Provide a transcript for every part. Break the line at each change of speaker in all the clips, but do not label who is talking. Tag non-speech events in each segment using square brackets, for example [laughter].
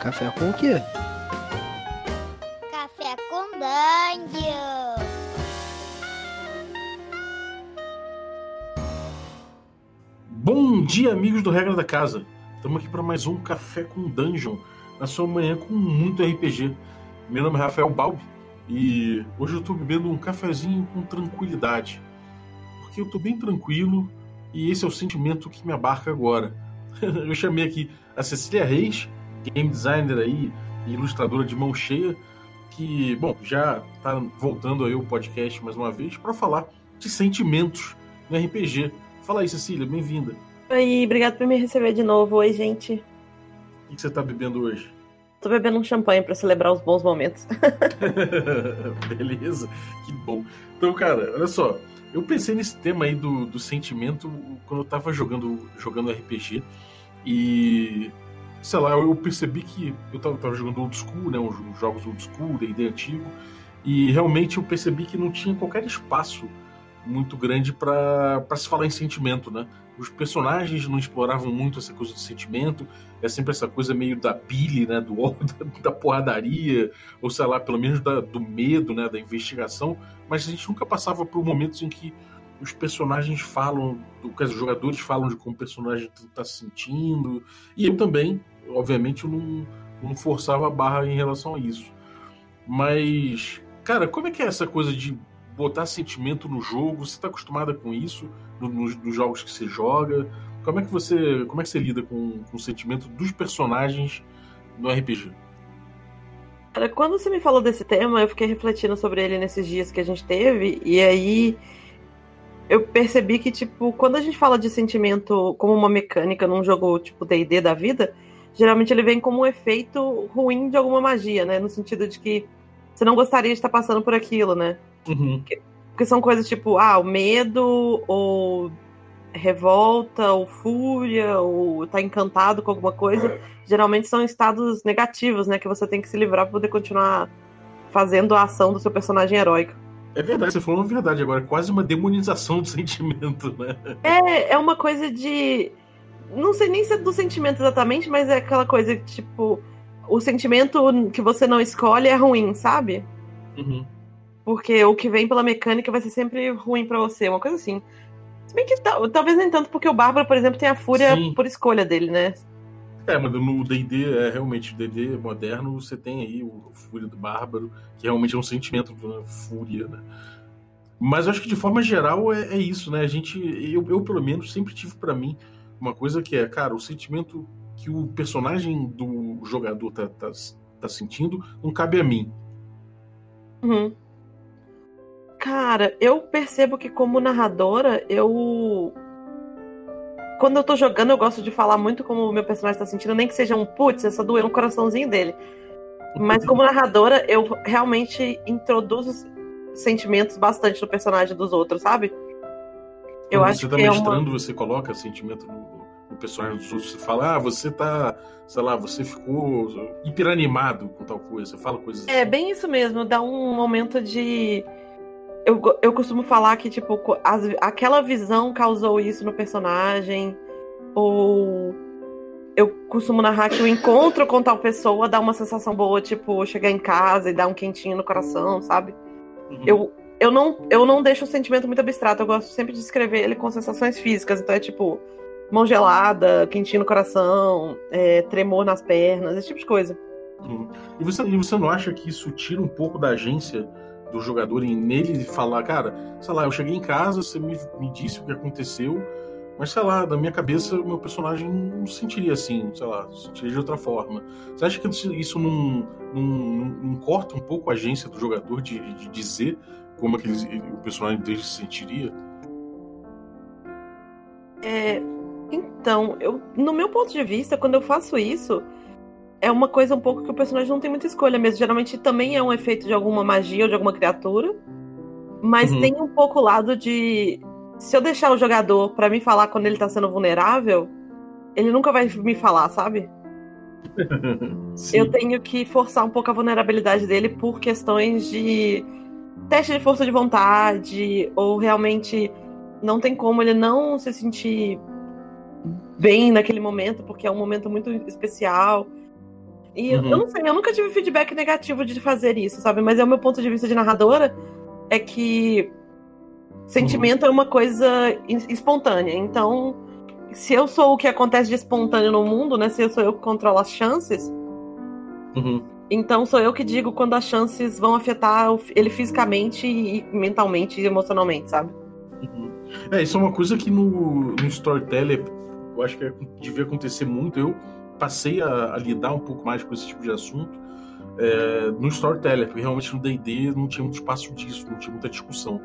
Café com o quê?
Café com Dungeon.
Bom dia, amigos do Regra da Casa. Estamos aqui para mais um Café com Dungeon, na sua manhã com muito RPG. Meu nome é Rafael Balbi e hoje eu estou bebendo um cafezinho com tranquilidade. Porque eu estou bem tranquilo e esse é o sentimento que me abarca agora. [laughs] eu chamei aqui a Cecília Reis, game designer aí ilustradora de mão cheia, que, bom, já está voltando aí o podcast mais uma vez para falar de sentimentos no RPG. Fala aí, Cecília, bem-vinda.
Oi, obrigado por me receber de novo. Oi, gente.
O que você está bebendo hoje?
Tô bebendo um champanhe para celebrar os bons momentos. [laughs]
Beleza, que bom. Então, cara, olha só. Eu pensei nesse tema aí do, do sentimento quando eu tava jogando, jogando RPG. E. Sei lá, eu percebi que eu tava, tava jogando old school, né? Os jogos old school, D&D antigo. E realmente eu percebi que não tinha qualquer espaço muito grande para se falar em sentimento, né? Os personagens não exploravam muito essa coisa de sentimento, é sempre essa coisa meio da bile, né? Do, [laughs] da, da porradaria, ou sei lá, pelo menos da, do medo, né? Da investigação, mas a gente nunca passava por momentos em que os personagens falam, os jogadores falam de como o personagem está se sentindo, e eu também, obviamente, eu não, não forçava a barra em relação a isso. Mas, cara, como é que é essa coisa de botar sentimento no jogo? Você está acostumada com isso nos, nos, jogos que você joga? Como é que você, como é que você lida com, com o sentimento dos personagens no RPG?
Cara, quando você me falou desse tema, eu fiquei refletindo sobre ele nesses dias que a gente teve, e aí eu percebi que, tipo, quando a gente fala de sentimento como uma mecânica num jogo tipo D&D da vida, geralmente ele vem como um efeito ruim de alguma magia, né? No sentido de que você não gostaria de estar passando por aquilo, né?
Uhum.
Porque, são coisas tipo, ah, o medo, ou revolta, ou fúria, ou tá encantado com alguma coisa. Geralmente são estados negativos, né? Que você tem que se livrar pra poder continuar fazendo a ação do seu personagem heróico.
É verdade, você falou uma verdade agora, quase uma demonização do [laughs] sentimento, né?
É, é uma coisa de. Não sei nem se é do sentimento exatamente, mas é aquela coisa que, tipo, o sentimento que você não escolhe é ruim, sabe?
Uhum.
Porque o que vem pela mecânica vai ser sempre ruim para você, uma coisa assim. Se bem que talvez nem tanto, porque o Bárbaro, por exemplo, tem a fúria Sim. por escolha dele, né?
É, mas no D&D, é, realmente, D&D moderno, você tem aí o Fúria do Bárbaro, que realmente é um sentimento de fúria, né? Mas eu acho que de forma geral é, é isso, né? A gente, eu, eu pelo menos sempre tive para mim uma coisa que é, cara, o sentimento que o personagem do jogador tá, tá, tá sentindo não cabe a mim.
Uhum. Cara, eu percebo que como narradora, eu quando eu tô jogando, eu gosto de falar muito como o meu personagem tá sentindo, nem que seja um putz, essa doeu no coraçãozinho dele. Mas como narradora, eu realmente introduzo sentimentos bastante no personagem dos outros, sabe?
Eu Quando acho você tá que mestrando, é uma... você coloca sentimento no, no, personagem dos outros. Você fala, ah, você tá, sei lá, você ficou hiperanimado com tal coisa. Você fala coisas
É, assim. bem isso mesmo. Dá um momento de eu, eu costumo falar que, tipo, as, aquela visão causou isso no personagem. Ou eu costumo narrar que o encontro com tal pessoa dá uma sensação boa, tipo, chegar em casa e dar um quentinho no coração, sabe? Uhum. Eu, eu, não, eu não deixo o sentimento muito abstrato, eu gosto sempre de escrever ele com sensações físicas. Então é tipo, mão gelada, quentinho no coração, é, tremor nas pernas, esse tipo de coisa.
Uhum. E, você, e você não acha que isso tira um pouco da agência do jogador em nele falar, cara, sei lá, eu cheguei em casa, você me, me disse o que aconteceu, mas sei lá, na minha cabeça o meu personagem não sentiria assim, sei lá, sentiria de outra forma. Você acha que isso não, não, não corta um pouco a agência do jogador de, de dizer como aquele, o personagem dele se sentiria?
É, então, eu, no meu ponto de vista, quando eu faço isso, é uma coisa um pouco que o personagem não tem muita escolha mesmo. Geralmente também é um efeito de alguma magia ou de alguma criatura. Mas uhum. tem um pouco o lado de. Se eu deixar o jogador para me falar quando ele tá sendo vulnerável, ele nunca vai me falar, sabe? [laughs] eu tenho que forçar um pouco a vulnerabilidade dele por questões de teste de força de vontade, ou realmente não tem como ele não se sentir bem naquele momento, porque é um momento muito especial. E uhum. eu não sei, eu nunca tive feedback negativo de fazer isso, sabe? Mas é o meu ponto de vista de narradora é que sentimento uhum. é uma coisa espontânea. Então, se eu sou o que acontece de espontâneo no mundo, né? Se eu sou eu que controlo as chances,
uhum.
então sou eu que digo quando as chances vão afetar ele fisicamente e mentalmente e emocionalmente, sabe?
Uhum. É, isso é uma coisa que no, no storyteller eu acho que é, devia acontecer muito. Eu passei a, a, lidar um pouco mais com esse tipo de assunto é, no Storyteller, porque realmente no D&D não tinha muito espaço disso, não tinha muita discussão.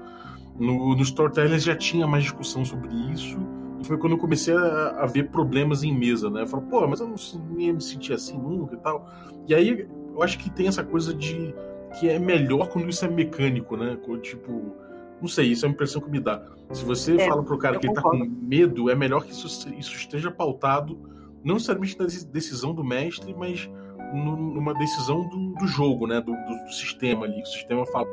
No, no Storyteller já tinha mais discussão sobre isso, e foi quando eu comecei a, a ver problemas em mesa, né? Eu falo, pô, mas eu não ia me sentir assim nunca e tal. E aí eu acho que tem essa coisa de que é melhor quando isso é mecânico, né? Tipo, não sei, isso é a impressão que me dá. Se você é, fala pro cara que ele tá com medo, é melhor que isso, isso esteja pautado não necessariamente na decisão do mestre, mas numa decisão do, do jogo, né? Do, do, sistema ali. O sistema fala.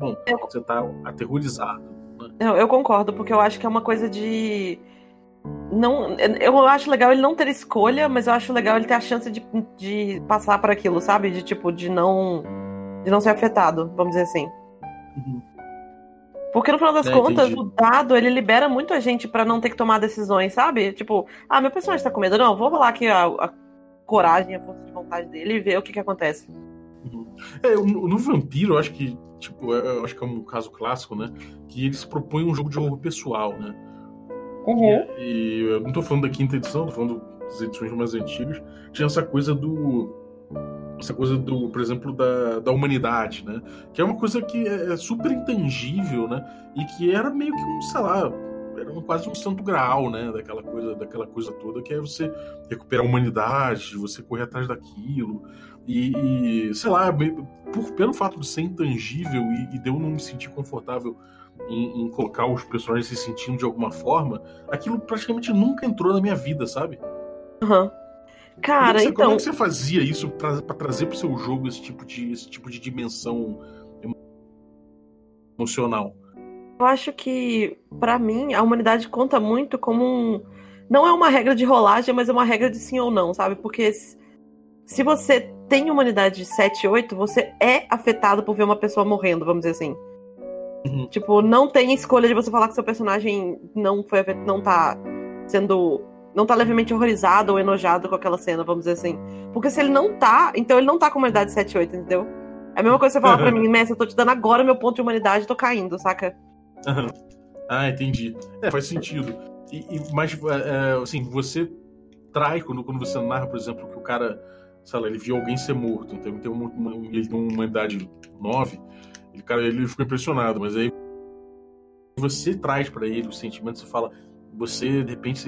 Bom, eu, você tá aterrorizado. Né?
Eu, eu, concordo, porque eu acho que é uma coisa de. Não, eu acho legal ele não ter escolha, mas eu acho legal ele ter a chance de, de passar por aquilo, sabe? De tipo, de não. De não ser afetado, vamos dizer assim.
Uhum.
Porque no final das é, contas, entendi. o dado, ele libera muito a gente para não ter que tomar decisões, sabe? Tipo, ah, meu personagem tá com medo. Não, vou rolar aqui a, a coragem, a força de vontade dele e ver o que que acontece.
Uhum. É, no, Vampiro, eu acho que, tipo, é, eu acho que é um caso clássico, né? Que eles propõem um jogo de horror pessoal, né?
Uhum.
E, e eu não tô falando da quinta edição, tô falando das edições mais antigas. Tinha essa coisa do essa coisa do, por exemplo, da, da humanidade, né? Que é uma coisa que é, é super intangível, né? E que era meio que um, sei lá, era um, quase um santo graal, né? Daquela coisa, daquela coisa toda, que é você recuperar a humanidade, você correr atrás daquilo. E, e sei lá, por, pelo fato de ser intangível e, e de eu não me sentir confortável em, em, colocar os personagens se sentindo de alguma forma, aquilo praticamente nunca entrou na minha vida, sabe?
Uhum. Cara,
você,
então.
Como é que você fazia isso para trazer pro seu jogo esse tipo de, esse tipo de dimensão emocional?
Eu acho que, para mim, a humanidade conta muito como um. Não é uma regra de rolagem, mas é uma regra de sim ou não, sabe? Porque se você tem humanidade de 7, 8, você é afetado por ver uma pessoa morrendo, vamos dizer assim.
Uhum.
Tipo, não tem escolha de você falar que seu personagem não foi não tá sendo não tá levemente horrorizado ou enojado com aquela cena, vamos dizer assim. Porque se ele não tá, então ele não tá com humanidade 7, 8, entendeu? É a mesma coisa que você falar pra mim, Messi, eu tô te dando agora meu ponto de humanidade, tô caindo, saca?
ah, entendi. É, faz sentido. E, e, mas, é, é, assim, você trai quando, quando você narra, por exemplo, que o cara, sei lá, ele viu alguém ser morto, então ele tem uma, uma, ele tem uma idade 9, ele, cara, ele ficou impressionado, mas aí você traz para ele o sentimento, você fala, você de repente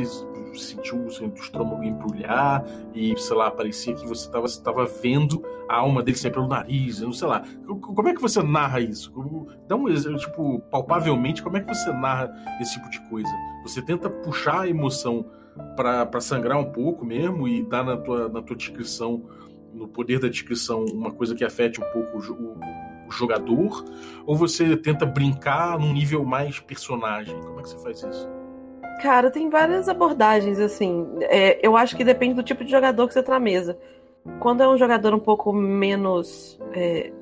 sentiu o seu estômago embrulhar e, sei lá, parecia que você estava vendo a alma dele sair pelo nariz, não sei lá. Como é que você narra isso? Dá um exemplo, tipo, palpavelmente, como é que você narra esse tipo de coisa? Você tenta puxar a emoção para sangrar um pouco mesmo e dar na tua, na tua descrição, no poder da descrição, uma coisa que afete um pouco o, o jogador? Ou você tenta brincar num nível mais personagem? Como é que você faz isso?
Cara, tem várias abordagens, assim. É, eu acho que depende do tipo de jogador que você tá na mesa. Quando é um jogador um pouco menos é,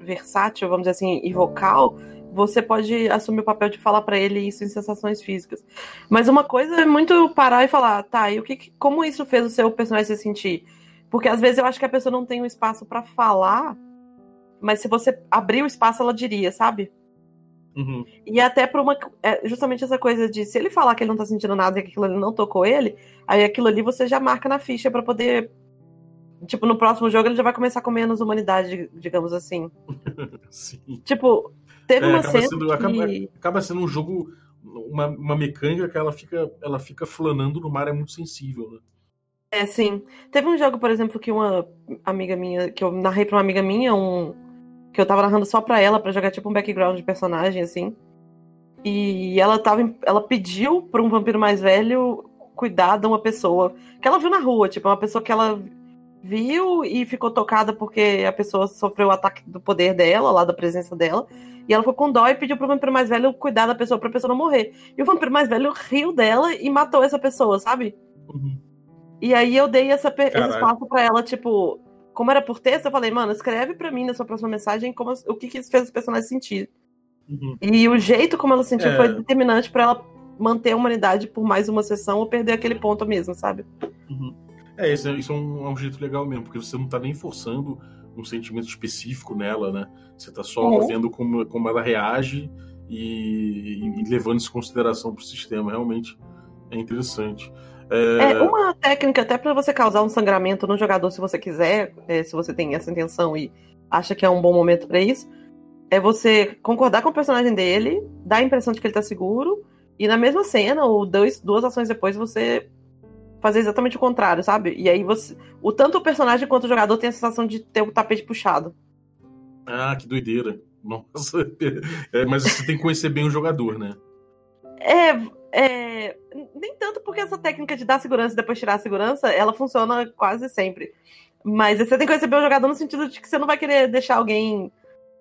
versátil, vamos dizer assim, e vocal, você pode assumir o papel de falar para ele isso em sensações físicas. Mas uma coisa é muito parar e falar, tá, e o que, como isso fez o seu personagem se sentir? Porque às vezes eu acho que a pessoa não tem um espaço para falar, mas se você abrir o espaço, ela diria, sabe?
Uhum.
E até por uma. É justamente essa coisa de se ele falar que ele não tá sentindo nada e que aquilo ali não tocou ele, aí aquilo ali você já marca na ficha para poder. Tipo, no próximo jogo ele já vai começar com menos humanidade, digamos assim. [laughs]
Sim.
Tipo, teve
é,
uma
acaba
cena.
Sendo,
que...
acaba, acaba, sendo um jogo. Uma, uma mecânica que ela fica, ela fica flanando no mar, é muito sensível, né?
É, sim. Teve um jogo, por exemplo, que uma amiga minha, que eu narrei pra uma amiga minha, um, que eu tava narrando só pra ela, para jogar tipo um background de personagem, assim. E ela tava. Ela pediu pra um vampiro mais velho cuidar de uma pessoa que ela viu na rua, tipo, uma pessoa que ela viu e ficou tocada porque a pessoa sofreu o ataque do poder dela, lá da presença dela. E ela ficou com dó e pediu pro vampiro mais velho cuidar da pessoa pra pessoa não morrer. E o vampiro mais velho riu dela e matou essa pessoa, sabe?
Uhum.
E aí eu dei essa, esse espaço pra ela, tipo, como era por texto, eu falei, mano, escreve pra mim na sua próxima mensagem como, o que, que isso fez os personagens sentir.
Uhum.
E o jeito como ela sentiu
É.
foi determinante pra ela manter a humanidade por mais uma sessão ou perder aquele ponto mesmo, sabe?
É, isso, é- isso é, um, é um jeito legal mesmo, porque você não tá nem forçando um sentimento específico nela, né? Você tá só
Uhum.
vendo como, como ela reage e, e levando isso em consideração pro sistema. Realmente é interessante.
É, uma técnica até pra você causar um sangramento no jogador, se você quiser, é, se você tem essa intenção e acha que é um bom momento pra isso, é você concordar com o personagem dele, dar a impressão de que ele tá seguro, e na mesma cena, ou dois, duas ações depois, você fazer exatamente o contrário, sabe? E aí você. O tanto o personagem quanto o jogador tem a sensação de ter o tapete puxado.
Ah, que doideira. [laughs] Nossa. É, mas você tem que conhecer bem o jogador, né?
É, é, nem tanto porque essa técnica de dar segurança e depois tirar a segurança, ela funciona quase sempre. Mas você tem que receber o jogador no sentido de que você não vai querer deixar alguém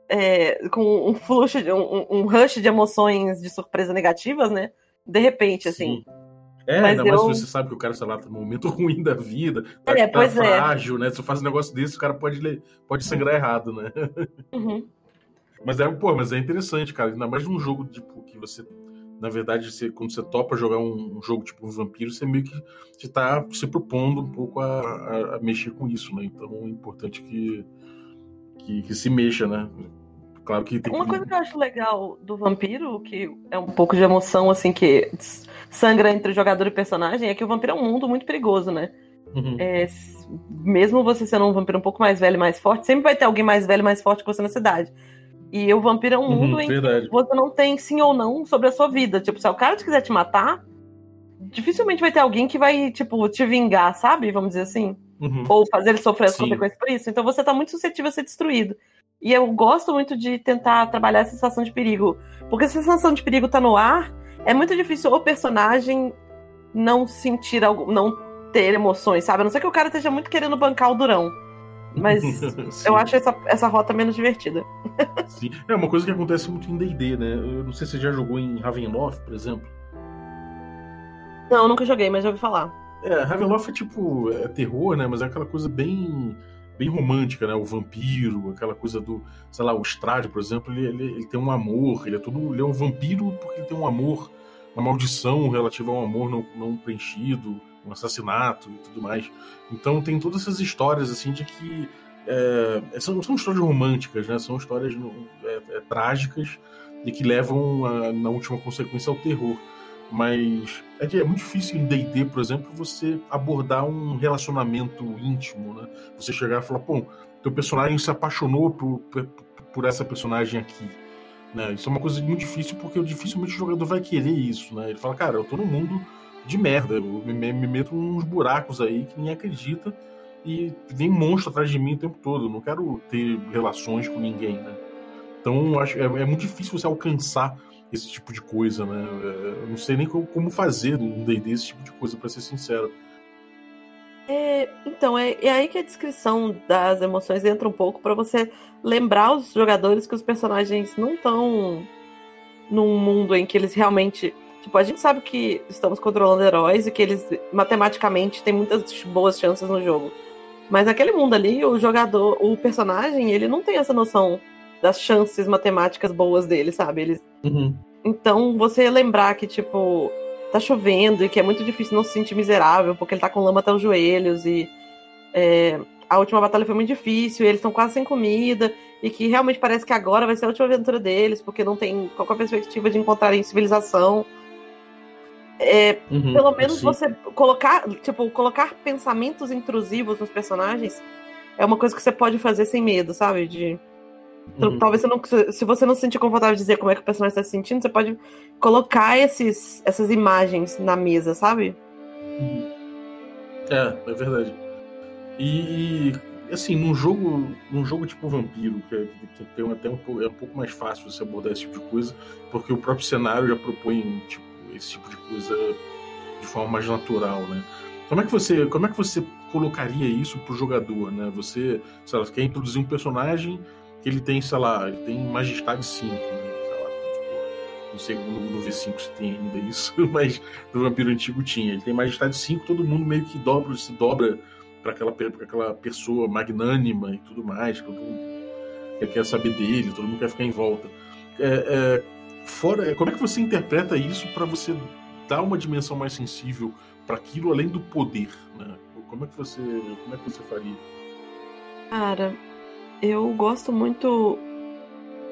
é, com um fluxo, um, um rush de emoções de surpresa negativas, né? De repente, assim.
Sim. É,
Mas
ainda mais
eu-
se você sabe que o cara, sei lá, tá num momento [laughs] ruim da vida, tá,
É,
tá
é.
frágil, né? Se você faz um negócio desse, o cara pode, le- pode sangrar errado, né?
Uhum. [laughs]
Mas é, pô, mas é interessante, cara. Ainda mais num jogo, tipo, que você. Na verdade, você, quando você topa jogar um, um jogo tipo um vampiro, você meio que você tá se propondo um pouco a, a- a mexer com isso, né? Então é importante que, que, que se mexa, né? Claro que tem
Uma
que.
coisa que eu acho legal do vampiro, que é um pouco de emoção, assim, que sangra entre jogador e personagem, é que o vampiro é um mundo muito perigoso, né?
Uhum.
É, mesmo você sendo um vampiro um pouco mais velho e mais forte, sempre vai ter alguém mais velho e mais forte que você na cidade. E o vampiro é um
Uhum,
mundo em que
verdade.
você não tem sim ou não sobre a sua vida. Tipo, se o cara te quiser te matar, dificilmente vai ter alguém que vai, tipo, te vingar, sabe? Vamos dizer assim.
Uhum.
Ou fazer ele sofrer as
Sim.
consequências por isso. Então você tá muito suscetível a ser destruído. E eu gosto muito de tentar trabalhar essa sensação de perigo. Porque se a sensação de perigo tá no ar, é muito difícil o personagem não sentir algo, não ter emoções, sabe? A não ser que o cara esteja muito querendo bancar o durão. Mas [laughs] eu acho essa, essa rota menos divertida.
Sim. É uma coisa que acontece muito em D&D, né? Eu não sei se você já jogou em Ravenloft, por exemplo.
Não, nunca joguei, mas já ouvi falar.
É, Ravenloft é tipo é terror, né? Mas é aquela coisa bem bem romântica, né? O vampiro, aquela coisa do, sei lá, o Strade, por exemplo, ele, ele, ele tem um amor, ele é todo, ele é um vampiro porque ele tem um amor, uma maldição relativa ao amor não, não preenchido, um assassinato e tudo mais. Então tem todas essas histórias assim de que é, são, são histórias românticas, né? São histórias é, é, trágicas e que levam a, na última consequência ao terror. Mas é, que é muito difícil em D&D, por exemplo, você abordar um relacionamento íntimo, né? Você chegar e falar, pô, teu personagem se apaixonou por, por, por essa personagem aqui. Né? Isso é uma coisa muito difícil porque dificilmente o jogador vai querer isso, né? Ele fala, cara, eu tô num mundo de merda, eu me, me meto uns buracos aí que ninguém acredita e vem monstro atrás de mim o tempo todo. Eu não quero ter relações com ninguém, né? Então, acho é, é muito difícil você alcançar esse tipo de coisa, né? Eu não sei nem como, fazer no D&D esse tipo de coisa, para ser sincero.
É, então, é, é aí que a descrição das emoções entra um pouco para você lembrar os jogadores que os personagens não estão num mundo em que eles realmente. Tipo, a gente sabe que estamos controlando heróis e que eles matematicamente têm muitas boas chances no jogo. Mas naquele mundo ali, o jogador, o personagem, ele não tem essa noção das chances matemáticas boas dele, sabe? Eles
Uhum.
então, você lembrar que, tipo, tá chovendo e que é muito difícil não se sentir miserável, porque ele tá com lama até os joelhos e é, a última batalha foi muito difícil, e eles estão quase sem comida, e que realmente parece que agora vai ser a última aventura deles, porque não tem qualquer perspectiva de encontrarem civilização. É,
Uhum.
pelo menos você colocar, tipo, colocar pensamentos intrusivos nos personagens é uma coisa que você pode fazer sem medo, sabe? De
Uhum.
Talvez você não, se você não se sentir confortável de dizer como é que o personagem está se sentindo, você pode colocar esses, essas imagens na mesa, sabe?
É, é verdade. E assim, num jogo, num jogo tipo Vampiro, que, é- que tem até um pouco, é um pouco mais fácil você abordar esse tipo de coisa, porque o próprio cenário já propõe tipo, esse tipo de coisa de forma mais natural, né? Como é que você, como é que você colocaria isso pro jogador, né? Você, sei lá, quer introduzir um personagem que ele tem, sei lá, ele tem Majestade 5, né? Não sei no, no V5 se tem ainda isso, [laughs] mas no Vampiro Antigo tinha. Ele tem Majestade 5, todo mundo meio que dobra, se dobra para aquela, aquela pessoa magnânima e tudo mais. Todo mundo quer saber dele, todo mundo quer ficar em volta. É, é, fora, como é que você interpreta isso para você dar uma dimensão mais sensível para aquilo além do poder? Né? Como é que você, como é que você faria?
Cara, eu gosto muito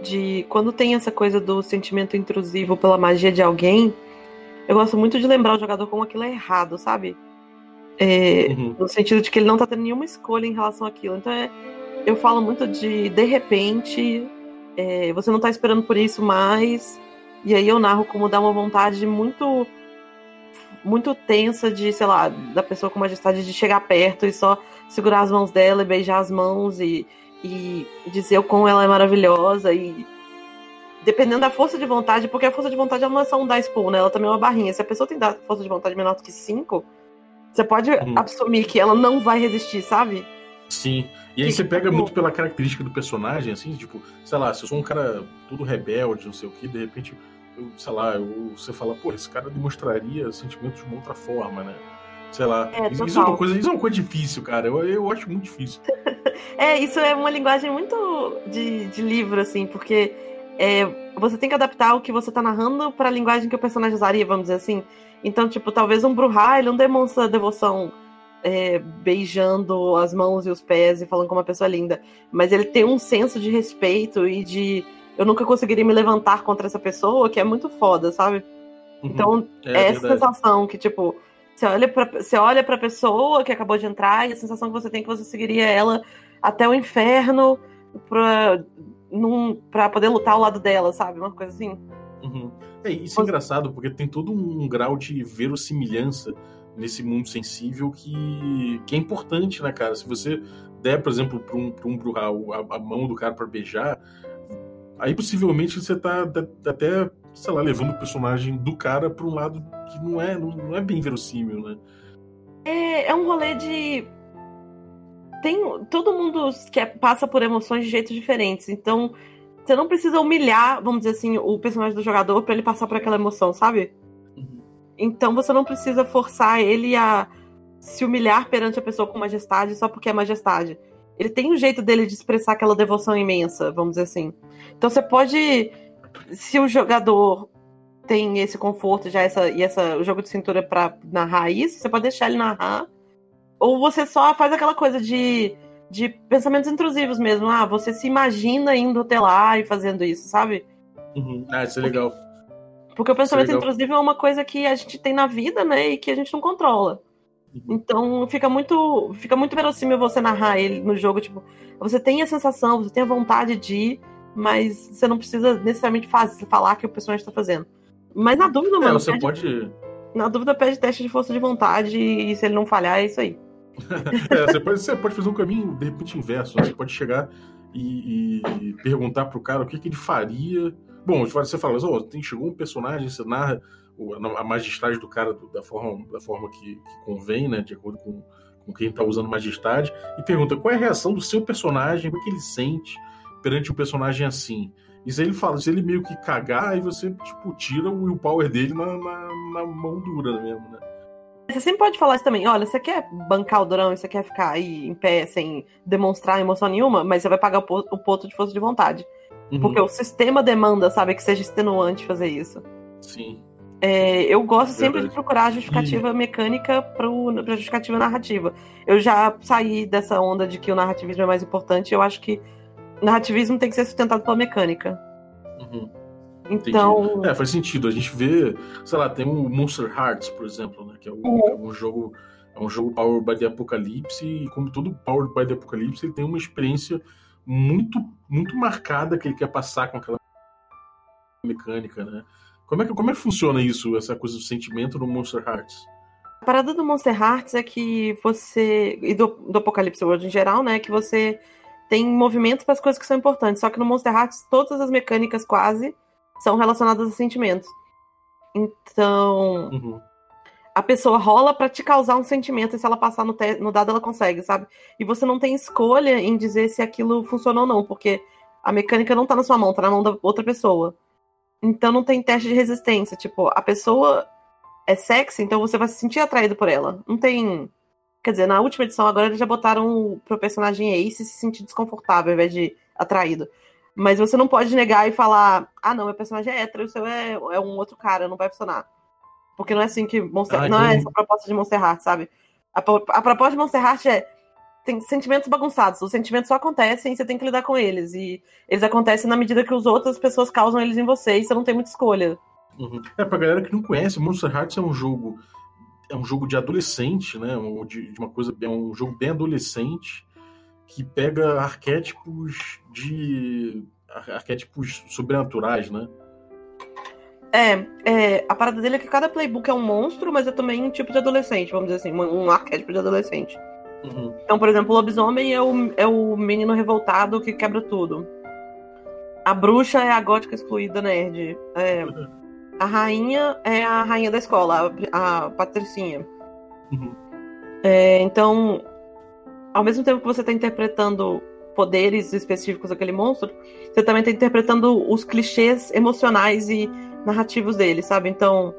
de quando tem essa coisa do sentimento intrusivo pela magia de alguém. Eu gosto muito de lembrar o jogador como aquilo é errado, sabe? É, uhum. No sentido de que ele não tá tendo nenhuma escolha em relação àquilo. Então é, eu falo muito de de repente, é, você não tá esperando por isso mais. E aí eu narro como dá uma vontade muito muito tensa de, sei lá, da pessoa com majestade de chegar perto e só segurar as mãos dela e beijar as mãos e, e dizer o quão ela é maravilhosa e dependendo da força de vontade, porque a força de vontade ela não é só um dice pool, né? Ela também é uma barrinha. Se a pessoa tem força de vontade menor do que 5, você pode uhum. assumir que ela não vai resistir, sabe?
Sim. E aí que, você pega tipo... muito pela característica do personagem, assim, tipo, sei lá, se eu sou um cara todo rebelde, não sei o que, de repente, eu, sei lá, eu, você fala, pô, esse cara demonstraria sentimentos de uma outra forma, né? Sei lá. É, isso, isso, é uma coisa, isso é uma coisa difícil, cara. Eu, eu acho muito difícil. [laughs]
é, isso é uma linguagem muito de, de livro, assim, porque é, você tem que adaptar o que você tá narrando para a linguagem que o personagem usaria, vamos dizer assim. Então, tipo, talvez um Bruhá, ele não demonstra devoção é, beijando as mãos e os pés e falando como uma pessoa linda. Mas ele tem um senso de respeito e de eu nunca conseguiria me levantar contra essa pessoa, que é muito foda, sabe? Uhum. Então, é, é essa sensação que, tipo, você olha, pra, você olha pra pessoa que acabou de entrar e a sensação que você tem é que você seguiria ela até o inferno pra, num, pra poder lutar ao lado dela, sabe? Uma coisa assim.
Uhum. É, isso é engraçado, porque tem todo um grau de verossimilhança nesse mundo sensível que, que é importante, né, cara? Se você der, por exemplo, para um, pra um a, a mão do cara para beijar, aí possivelmente você tá até sei lá, levando o personagem do cara para um lado que não é, não, não é bem verossímil, né?
É, é um rolê de. Tem, todo mundo que passa por emoções de jeitos diferentes, então você não precisa humilhar, vamos dizer assim, o personagem do jogador para ele passar por aquela emoção, sabe? Então você não precisa forçar ele a se humilhar perante a pessoa com majestade só porque é majestade. Ele tem um jeito dele de expressar aquela devoção imensa, vamos dizer assim. Então você pode se o jogador tem esse conforto já essa e essa o jogo de cintura para narrar isso, você pode deixar ele narrar. Ou você só faz aquela coisa de, de pensamentos intrusivos mesmo. Ah, você se imagina indo até lá e fazendo isso, sabe?
Uhum. Ah, isso é legal.
Porque o pensamento intrusivo é uma coisa que a gente tem na vida, né? E que a gente não controla. Uhum. Então fica muito, fica muito verossímil você narrar ele no jogo, tipo, você tem a sensação, você tem a vontade de, mas você não precisa necessariamente fazer, falar que o personagem está fazendo. Mas na dúvida, é, mano.
Você pede, pode.
Na dúvida, pede teste de força de vontade e se ele não falhar, é isso aí. [laughs]
é, você, pode, você pode fazer um caminho, de repente, inverso. Né? Você pode chegar e, e perguntar pro cara o que, que ele faria. Bom, você fala, oh, tem, chegou um personagem, você narra a majestade do cara da forma, da forma que, que convém, né? De acordo com, com quem está usando majestade, e pergunta qual é a reação do seu personagem, o que ele sente, perante um personagem assim. E se ele fala, se ele meio que cagar, aí você, tipo, tira o willpower dele na, na, na mão dura mesmo, né?
Você sempre pode falar isso também. Olha, você quer bancar o durão você quer ficar aí em pé sem demonstrar emoção nenhuma, mas você vai pagar o ponto de força de vontade. Uhum. Porque o sistema demanda, sabe, que seja extenuante fazer isso.
Sim.
É, eu gosto sempre de procurar a justificativa mecânica para a justificativa narrativa. Eu já saí dessa onda de que o narrativismo é mais importante. Eu acho que narrativismo tem que ser sustentado pela mecânica.
Uhum. Então. É, faz sentido. A gente vê, sei lá, tem o Monster Hearts, por exemplo, né? Que é, uhum. é um jogo. É um jogo Power by the Apocalypse, e como todo Power by the Apocalypse, ele tem uma experiência muito, muito marcada que ele quer passar com aquela mecânica, né? Como é que, como é que funciona isso, essa coisa do sentimento no Monster Hearts?
A parada do Monster Hearts é que você. E do, do Apocalipse World em geral, né? Que você tem movimentos para as coisas que são importantes. Só que no Monster Hearts, todas as mecânicas quase são relacionadas a sentimentos. Então. Uhum. A pessoa rola para te causar um sentimento, e se ela passar no, no dado, ela consegue, sabe? E você não tem escolha em dizer se aquilo funcionou ou não, porque a mecânica não tá na sua mão, tá na mão da outra pessoa. Então não tem teste de resistência. Tipo, a pessoa é sexy, então você vai se sentir atraído por ela. Não tem. Quer dizer, na última edição agora eles já botaram pro personagem Ace se sentir desconfortável ao invés de atraído. Mas você não pode negar e falar, ah, não, meu personagem é hétero, o seu é, é um outro cara, não vai funcionar. Porque não é assim que Monster...
Ah,
não é essa a proposta de Monster Heart, sabe? A, a proposta de Monster Heart é tem sentimentos bagunçados. Os sentimentos só acontecem e você tem que lidar com eles. E eles acontecem na medida que as outras pessoas causam eles em você e você não tem muita escolha.
Uhum. É, pra galera que não conhece, Monster Hearts é um jogo. É um jogo de adolescente, né? Um- De, de uma coisa. É um jogo bem adolescente que pega arquétipos de. ar- arquétipos sobrenaturais, né?
É, é, a parada dele é que cada playbook é um monstro, mas é também um tipo de adolescente, vamos dizer assim, um, arquétipo de adolescente.
Uhum.
Então, por exemplo, o lobisomem é o, é o menino revoltado que quebra tudo. A bruxa é a gótica excluída nerd. É, a rainha é a rainha da escola, a, a patricinha.
Uhum.
É, então, ao mesmo tempo que você está interpretando poderes específicos daquele monstro, você também está interpretando os clichês emocionais e narrativos dele, sabe? Então,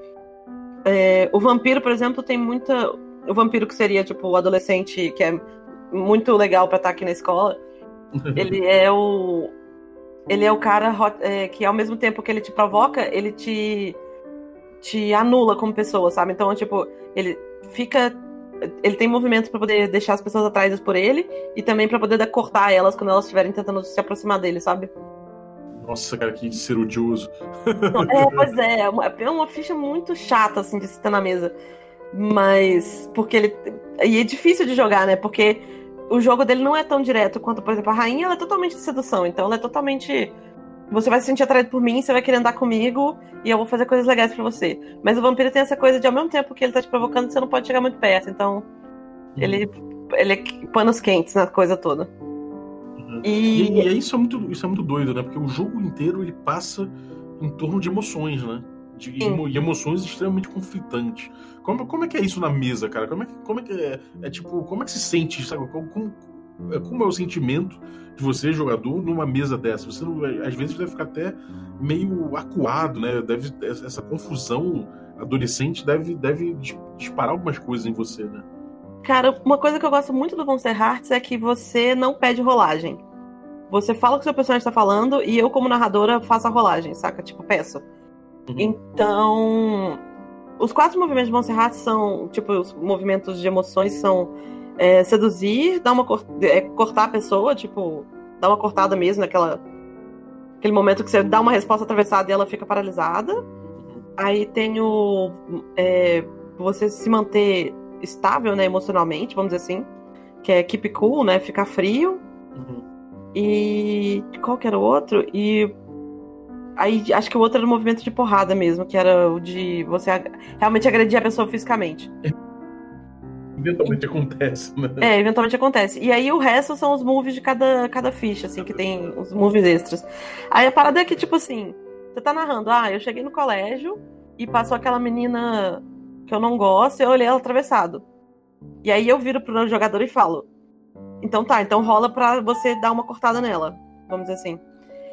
é, o vampiro, por exemplo, tem muita. O vampiro que seria, tipo, o adolescente que é muito legal pra estar aqui na escola, [laughs] ele é o. Ele é o cara é, que, ao mesmo tempo que ele te provoca, ele te. te anula como pessoa, sabe? Então, tipo, ele fica. Ele tem movimentos pra poder deixar as pessoas atraídas por ele e também pra poder cortar elas quando elas estiverem tentando se aproximar dele, sabe?
Nossa, cara, que ser odioso.
Não, é, pois é, é uma, é uma ficha muito chata, assim, de se ter na mesa. Mas. Porque ele. E é difícil de jogar, né? Porque o jogo dele não é tão direto quanto, por exemplo, a rainha, ela é totalmente de sedução. Então ela é totalmente. Você vai se sentir atraído por mim, você vai querer andar comigo e eu vou fazer coisas legais pra você. Mas o vampiro tem essa coisa de, ao mesmo tempo que ele tá te provocando, você não pode chegar muito perto. Então. Ele. Ele é panos quentes na coisa toda. E.
E, e aí isso é, muito, isso é muito doido, né? Porque o jogo inteiro ele passa em torno de emoções, né? De, e emoções extremamente conflitantes. Como, como é que é isso na mesa, cara? Como é que, como é, que é, é tipo, como é que se sente, sabe? Como, como, é- como é o sentimento de você, jogador, numa mesa dessa? Você não- às vezes deve ficar até meio acuado, né? Deve, essa confusão adolescente deve, deve dis- disparar algumas coisas em você, né?
Cara, uma coisa que eu gosto muito do Monster Hearts é que você não pede rolagem. Você fala o que o seu personagem tá falando e eu, como narradora, faço a rolagem, saca? Tipo, peço.
Uhum.
Então. Os quatro movimentos de Monster Hearts são. Tipo, os movimentos de emoções são é, seduzir, dar uma cor- é, cortar a pessoa, tipo, dar uma cortada mesmo naquela. Aquele momento que você dá uma resposta atravessada e ela fica paralisada.
Uhum.
Aí tem o. é, você se manter estável, né, emocionalmente, vamos dizer assim. Que é keep cool, né? Ficar frio.
Uhum.
E. Qual que era o outro? E. Aí acho que o outro era o movimento de porrada mesmo, que era o de você ag- realmente agredir a pessoa fisicamente. [laughs]
Eventualmente acontece, né?
É, eventualmente acontece. E aí o resto são os moves de cada, cada ficha, assim, que tem os moves extras. Aí a parada é que, tipo assim, você tá narrando, ah, eu cheguei no colégio e passou aquela menina que eu não gosto e eu olhei ela atravessado. E aí eu viro pro jogador e falo, então tá, então rola pra você dar uma cortada nela, vamos dizer assim.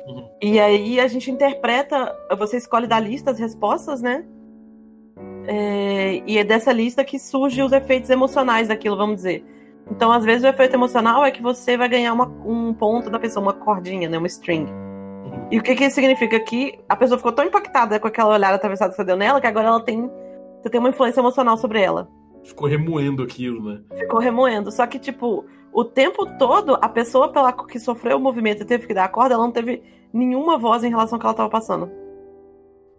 Uhum.
E aí a gente interpreta, você escolhe da lista as respostas, né? É, e é dessa lista que surgem os efeitos emocionais daquilo, vamos dizer. Então, às vezes, o efeito emocional é que você vai ganhar uma- um ponto da pessoa, uma cordinha, né? Uma string.
Uhum.
E o que, que isso significa? Que a pessoa ficou tão impactada com aquela olhada atravessada que você deu nela que agora ela tem. Você tem uma influência emocional sobre ela.
Ficou remoendo aquilo, né?
Ficou remoendo. Só que, tipo, o tempo todo, a pessoa pela que sofreu o movimento e teve que dar a corda, ela não teve nenhuma voz em relação ao que ela tava passando.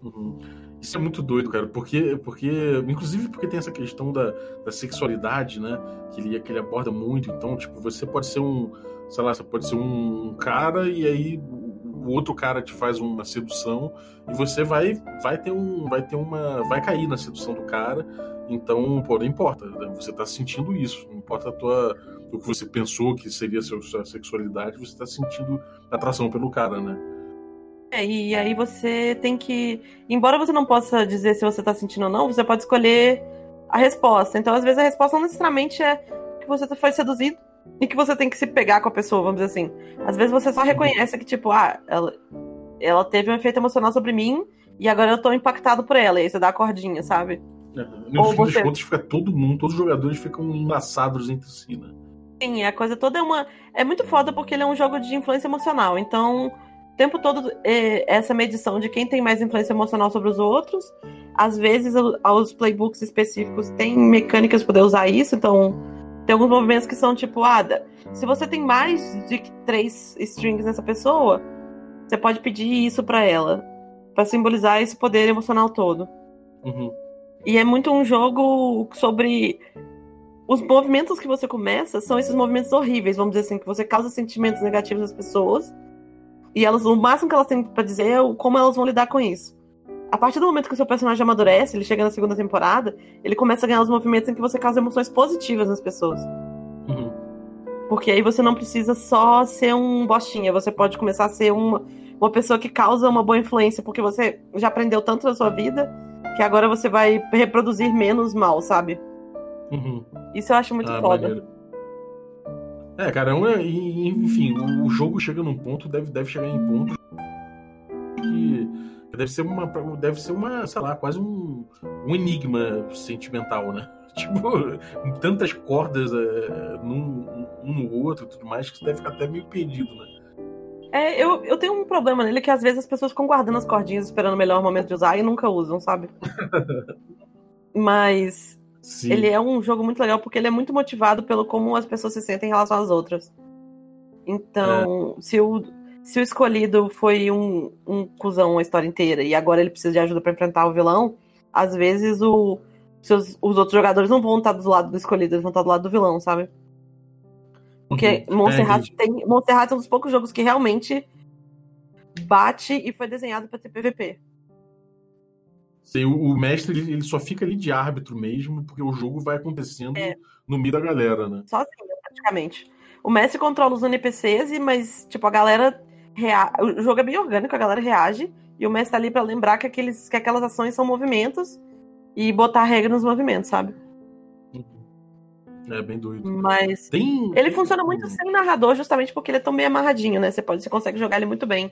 Uhum. Isso é muito doido, cara, porque, porque inclusive porque tem essa questão da, da sexualidade, né? Que ele, que ele aborda muito. Então, tipo, você pode ser um, sei lá, você pode ser um cara e aí o outro cara te faz uma sedução e você vai, vai ter um, vai ter uma, vai cair na sedução do cara. Então, pô, não importa, né? você tá sentindo isso, não importa a tua, o que você pensou que seria a sua sexualidade, você tá sentindo atração pelo cara, né?
É, e aí você tem que. Embora você não possa dizer se você tá sentindo ou não, você pode escolher a resposta. Então, às vezes, a resposta não necessariamente é que você foi seduzido e que você tem que se pegar com a pessoa, vamos dizer assim. Às vezes você só reconhece que, tipo, ah, ela, ela teve um efeito emocional sobre mim e agora eu tô impactado por ela, e aí você dá a cordinha, sabe?
No
Ou
fim
você-
contas, fica todo mundo, no
Ou
fim das contas, fica todo mundo, todos os jogadores ficam enlaçados entre si, né?
Sim, a coisa toda é uma. É muito foda porque ele é um jogo de influência emocional. Então, o tempo todo, é, essa medição de quem tem mais influência emocional sobre os outros. Às vezes, os playbooks específicos têm mecânicas para poder usar isso. Então, tem alguns movimentos que são tipo, ah, se você tem mais de três strings nessa pessoa, você pode pedir isso para ela. para simbolizar esse poder emocional todo.
Uhum.
E é muito um jogo sobre. Os movimentos que você começa são esses movimentos horríveis, vamos dizer assim, que você causa sentimentos negativos nas pessoas. E elas, o máximo que elas têm pra dizer é como elas vão lidar com isso. A partir do momento que o seu personagem amadurece, ele chega na segunda temporada, ele começa a ganhar os movimentos em que você causa emoções positivas nas pessoas.
Uhum.
Porque aí você não precisa só ser um bostinha, você pode começar a ser uma, uma pessoa que causa uma boa influência, porque você já aprendeu tanto na sua vida que agora você vai reproduzir menos mal, sabe?
Uhum.
Isso eu acho muito
Ah,
foda.
maneiro. É, cara, é enfim, o, jogo chega num ponto, deve, deve chegar em pontos que deve ser uma, deve ser uma, sei lá, quase um, um enigma sentimental, né? [laughs] Tipo, tantas cordas é, num, um no outro e tudo mais, que você deve ficar até meio perdido, né?
É, eu, eu tenho um problema nele que às vezes as pessoas ficam guardando as cordinhas esperando o melhor momento de usar e nunca usam, sabe? [laughs] Mas
Sim.
ele é um jogo muito legal porque ele é muito motivado pelo como as pessoas se sentem em relação às outras. Então, se, o, se o escolhido foi um, um cuzão a história inteira e agora ele precisa de ajuda pra enfrentar o vilão, às vezes o, seus, os outros jogadores não vão estar do lado do escolhido, eles vão estar do lado do vilão, sabe? Porque
Uhum.
Monserrat
É,
tem. Monserrat é um dos poucos jogos que realmente bate e foi desenhado pra ter PVP.
Sim, o, mestre ele, só fica ali de árbitro mesmo, porque o jogo vai acontecendo
É.
no meio da galera, né?
Sozinho, praticamente. O mestre controla os NPCs, e- mas, tipo, a galera. Rea... O jogo é bem orgânico, a galera reage. E o mestre tá ali pra lembrar que, aqueles, que aquelas ações são movimentos e botar regra nos movimentos, sabe?
É bem doido.
Mas.
Tem.
Ele funciona muito sem narrador, justamente porque ele é tão bem amarradinho, né? Você, pode, você consegue jogar ele muito bem.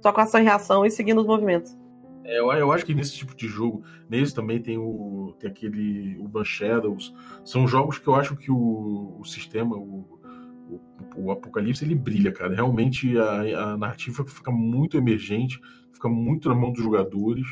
Só com ação e reação e seguindo os movimentos.
É, eu, eu acho que nesse tipo de jogo, nesse também tem o tem aquele o Ban Shadows, são jogos que eu acho que o, o sistema, o, o, o Apocalipse, ele brilha, cara. Realmente a, a narrativa fica muito emergente, fica muito na mão dos jogadores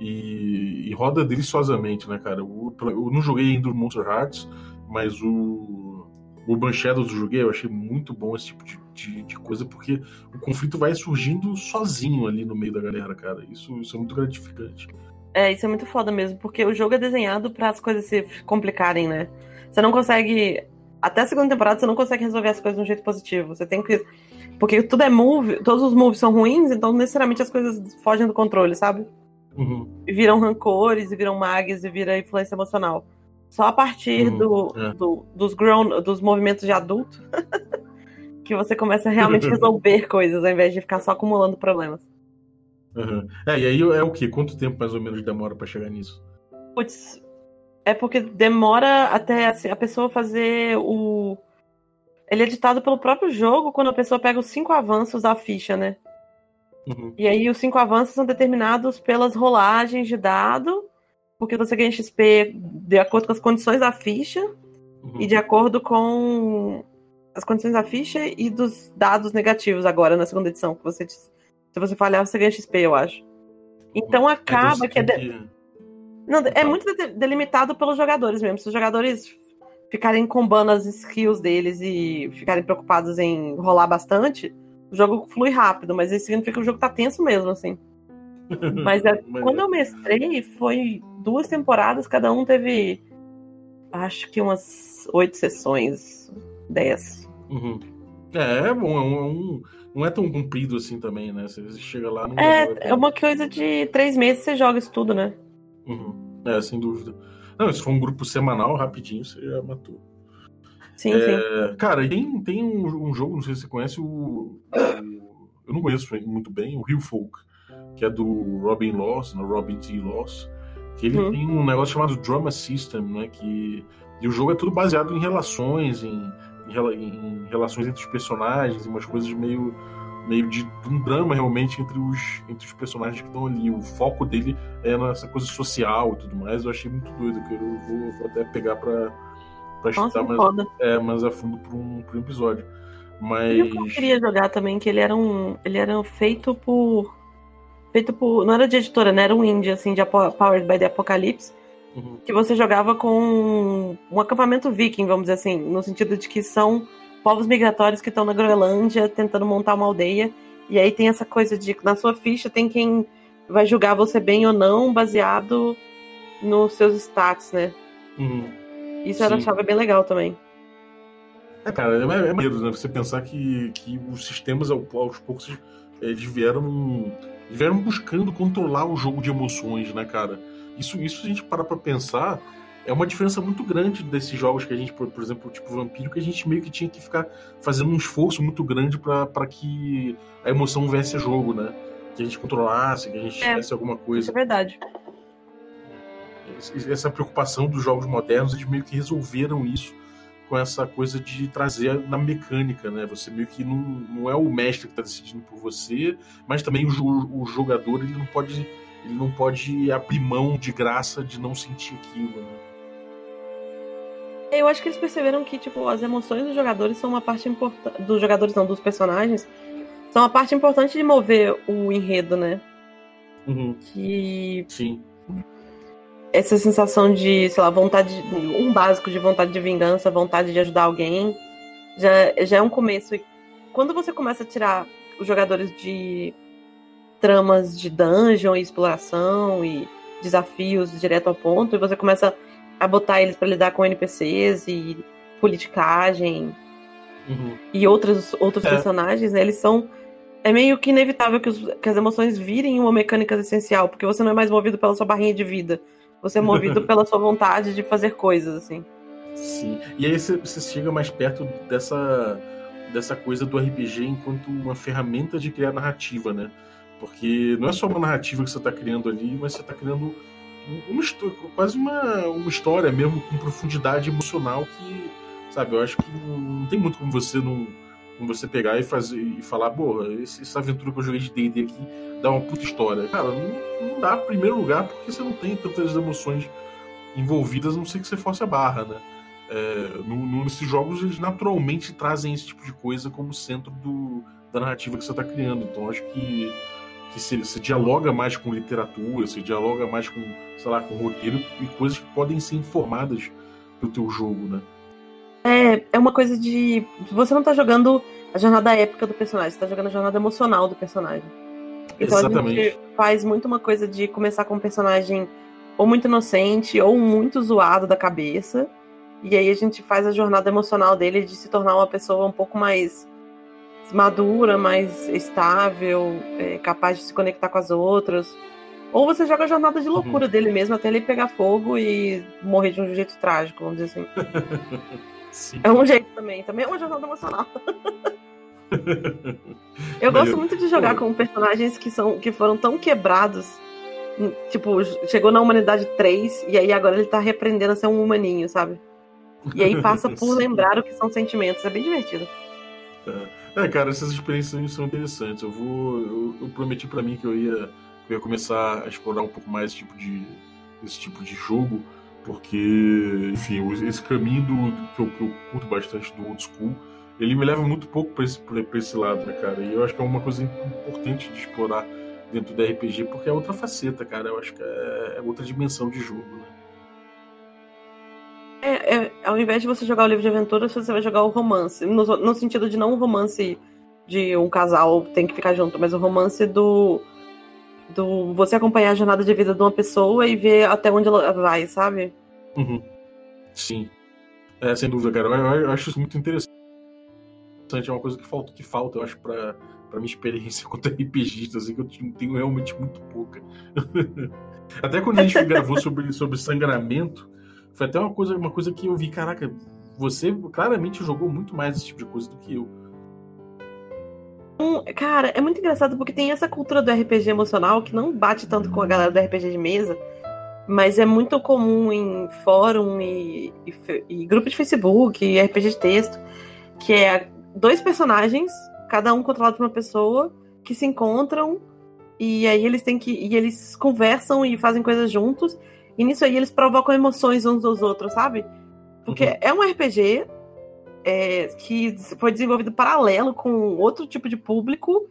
e, e roda deliciosamente, né, cara? O- eu não joguei ainda o Monster Hearts, mas o, o Ban Shadows eu joguei, eu achei muito bom esse tipo de, de, de coisa, porque o conflito vai surgindo sozinho ali no meio da galera, cara. Isso, isso é muito gratificante.
É, isso é muito foda mesmo, porque o jogo é desenhado para as coisas se complicarem, né? Você não consegue. Até a segunda temporada você não consegue resolver as coisas de um jeito positivo. Você tem que. Porque tudo é move, todos os moves são ruins, então necessariamente as coisas fogem do controle, sabe?
Uhum.
E viram rancores, e viram mags, e vira influência emocional. Só a partir
Uhum,
do,
é.
do- dos grown, dos movimentos de adulto [laughs] que você começa a realmente [laughs] resolver coisas, ao invés de ficar só acumulando problemas.
Uhum. É, e aí é o quê? Quanto tempo mais ou menos demora pra chegar nisso?
Putz, é porque demora até assim, a pessoa fazer o. Ele é ditado pelo próprio jogo quando a pessoa pega os cinco avanços da ficha, né?
Uhum.
E aí os cinco avanços são determinados pelas rolagens de dado, porque você ganha XP de acordo com as condições da ficha
Uhum.
e de acordo com as condições da ficha e dos dados negativos agora na segunda edição. Que você, se você falhar, você ganha XP, eu acho. Então
Então
acaba
você
que é. de-
que-
Não, é
Tá.
muito de- delimitado pelos jogadores mesmo. Se os jogadores ficarem combando as skills deles e ficarem preocupados em rolar bastante, o jogo flui rápido, mas isso significa que o jogo tá tenso mesmo, assim. [laughs] Mas é-
Mas
quando
é.
eu mestrei, foi duas temporadas, cada um teve acho que umas oito sessões, dez.
Uhum. É, é bom, é um, é não é tão comprido assim também, né? Você chega lá...
É, é uma coisa de três meses você joga isso tudo, né?
Uhum. É, sem dúvida. Não, se for um grupo semanal, rapidinho, você já matou.
Sim, sim.
É, cara, e tem, tem um, um jogo, não sei se você conhece, o, o- eu não conheço muito bem, o Real Folk, que é do Robin Loss, no Robin T. Loss, que ele
Uhum.
tem um negócio chamado Drama System, né? Que, e o jogo é tudo baseado em relações, em, em, em relações entre os personagens, e umas coisas meio, meio de, um drama realmente entre os, entre os personagens que estão ali. O foco dele é nessa coisa social e tudo mais. Eu achei muito doido, que eu vou, vou até pegar pra, pra estudar mais, é, mais a fundo pra um, pra um episódio. Mas.
eu queria jogar também, que ele era um. Ele era feito por. Feito por. Não era de editora, né? Era um indie, assim, de Powered by the Apocalypse. Uhum. Que você jogava com um acampamento viking, vamos dizer assim, no sentido de que são povos migratórios que estão na Groenlândia tentando montar uma aldeia. E aí tem essa coisa de na sua ficha tem quem vai julgar você bem ou não, baseado nos seus stats, né?
Uhum.
Isso eu achava bem legal também.
É, cara, é, é maneiro, né? Você pensar que, que os sistemas, aos poucos, eles vieram, vieram buscando controlar o jogo de emoções, né, cara? Isso, isso a gente parar pra pensar, é uma diferença muito grande desses jogos que a gente, por, por exemplo, tipo Vampiro, que a gente meio que tinha que ficar fazendo um esforço muito grande para que a emoção viesse a jogo, né? Que a gente controlasse, que a gente é, tivesse alguma coisa.
Isso é verdade.
Essa preocupação dos jogos modernos, eles meio que resolveram isso com essa coisa de trazer na mecânica, né? Você meio que não, não é o mestre que está decidindo por você, mas também o, o, jogador ele não pode ele não pode abrir mão de graça de não sentir aquilo, né?
Eu acho que eles perceberam que tipo as emoções dos jogadores são uma parte importante dos jogadores não dos personagens são uma parte importante de mover o enredo, né?
Uhum.
Que
sim
essa sensação de, sei lá, vontade, um básico de vontade de vingança, vontade de ajudar alguém, já, já é um começo. E quando você começa a tirar os jogadores de tramas de dungeon e exploração e desafios direto ao ponto, e você começa a botar eles para lidar com NPCs e politicagem
uhum.
e outros, outros é. personagens, né, eles são. É meio que inevitável que, os, que as emoções virem uma mecânica essencial, porque você não é mais movido pela sua barrinha de vida você é movido [laughs] pela sua vontade de fazer coisas, assim.
Sim. E aí você, você chega mais perto dessa, dessa coisa do RPG enquanto uma ferramenta de criar narrativa, né? Porque não é só uma narrativa que você está criando ali, mas você está criando uma, quase uma, uma história mesmo com profundidade emocional que, sabe, eu acho que não tem muito como você não com você pegar e fazer e falar, porra, essa aventura que eu joguei de D&D aqui dá uma puta história. Cara, não, não dá primeiro lugar porque você não tem tantas emoções envolvidas, a não ser que você force a barra, né? É, no, no, nesses jogos eles naturalmente trazem esse tipo de coisa como centro do, da narrativa que você está criando. Então acho que, que você, você, dialoga mais com literatura, você dialoga mais com, sei lá, com roteiro e coisas que podem ser informadas pelo teu jogo, né?
É, é uma coisa de. Você não tá jogando a jornada épica do personagem, você tá jogando a jornada emocional do personagem. Então
Exatamente.
a gente faz muito uma coisa de começar com um personagem ou muito inocente ou muito zoado da cabeça. E aí a gente faz a jornada emocional dele de se tornar uma pessoa um pouco mais madura, mais estável, é, capaz de se conectar com as outras. Ou você joga a jornada de loucura uhum. dele mesmo até ele pegar fogo e morrer de um jeito trágico, vamos dizer assim. [laughs] Sim. É um jeito também. Também é uma jornada emocional. [laughs] Eu gosto muito de jogar com personagens que, são, que foram tão quebrados. Tipo, chegou na humanidade 3 e aí agora ele tá repreendendo a ser um humaninho, sabe? E aí passa por [laughs] lembrar o que são sentimentos. É bem divertido.
É, é cara, essas experiências são interessantes. Eu vou. Eu, eu prometi para mim que eu ia, eu ia começar a explorar um pouco mais esse tipo de, esse tipo de jogo porque, enfim, esse caminho do, que, eu, que eu curto bastante do old school, ele me leva muito pouco para esse, pra esse lado, né, cara? E eu acho que é uma coisa importante de explorar dentro do RPG, porque é outra faceta, cara. Eu acho que é, é outra dimensão de jogo, né?
É, é, ao invés de você jogar o livro de aventuras, você vai jogar o romance. No, no sentido de não um romance de um casal tem que ficar junto, mas o romance do do você acompanhar a jornada de vida de uma pessoa e ver até onde ela vai, sabe?
Uhum. Sim. É, sem dúvida, cara. Eu, eu, acho isso muito interessante. É uma coisa que falta, que falta eu acho, pra, pra minha experiência [laughs] quanto RPGista, assim, que eu tenho realmente muito pouca. [laughs] até quando a gente [laughs] gravou sobre, sobre sangramento, foi até uma coisa, uma coisa que eu vi, caraca, você claramente jogou muito mais esse tipo de coisa do que eu.
Cara, é muito engraçado porque tem essa cultura do RPG emocional que não bate tanto com a galera do RPG de mesa, mas é muito comum em fórum e, e, e grupo de Facebook, e RPG de texto, que é dois personagens cada um controlado por uma pessoa, que se encontram e aí eles têm que. E eles conversam e fazem coisas juntos. E nisso aí eles provocam emoções uns dos outros, sabe? Porque uhum. é um RPG é, que foi desenvolvido paralelo com outro tipo de público.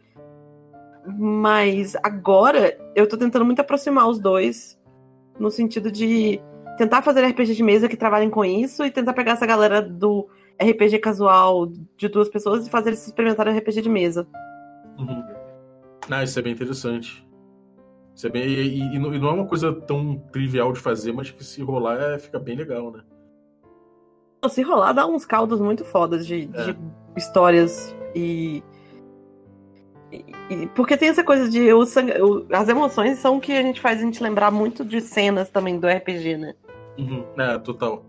Mas agora eu tô tentando muito aproximar os dois. No sentido de tentar fazer RPG de mesa que trabalhem com isso e tentar pegar essa galera do RPG casual de duas pessoas e fazer eles experimentarem RPG de mesa.
Uhum. Ah, isso é bem interessante. E, e, e, não, é uma coisa tão trivial de fazer, mas que se rolar é, fica bem legal, né?
Se rolar, dá uns caldos muito fodas de, é. de histórias e, e, Porque tem essa coisa de. O, o, as emoções são o que a gente faz a gente lembrar muito de cenas também do RPG, né?
Uhum. É, total.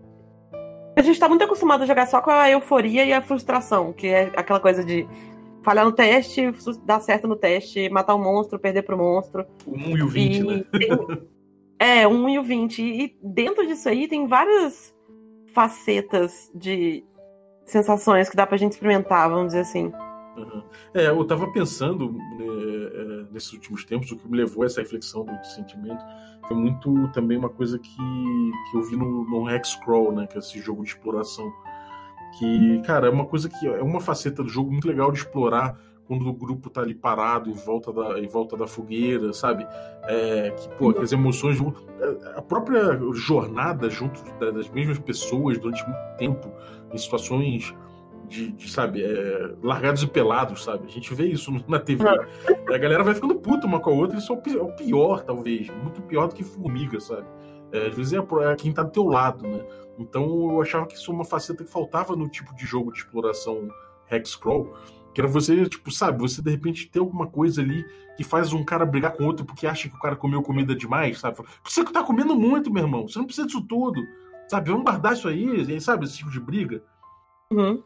A gente tá muito acostumado a jogar só com a euforia e a frustração, que é aquela coisa de falhar no teste, dar certo no teste, matar o um monstro, perder pro monstro.
O 1 e o 20, e né? Tem,
é, o 1 e o 20. E dentro disso aí tem várias facetas de sensações que dá pra gente experimentar, vamos dizer assim.
Uhum. É, eu tava pensando né, é, nesses últimos tempos, o que me levou a essa reflexão do sentimento foi muito também uma coisa que, que eu vi no, no Hexcrawl, né, que é esse jogo de exploração que, cara, é uma coisa que é uma faceta do jogo muito legal de explorar quando o grupo tá ali parado em volta da, em volta da fogueira, sabe? É, que, pô, que as emoções. É, a própria jornada junto das mesmas pessoas durante muito tempo, em situações de, de sabe, é, largados e pelados, sabe? A gente vê isso na TV. A galera vai ficando puta uma com a outra, isso é o pior, talvez. Muito pior do que formiga, sabe? É, às vezes é, é quem tá do teu lado, né? Então eu achava que isso é uma faceta que faltava no tipo de jogo de exploração Hexcrawl, que era você, tipo, sabe, você de repente ter alguma coisa ali que faz um cara brigar com outro porque acha que o cara comeu comida demais, sabe? Você que tá comendo muito, meu irmão, você não precisa disso tudo, sabe? Vamos guardar isso aí, sabe? Esse tipo de briga.
Uhum.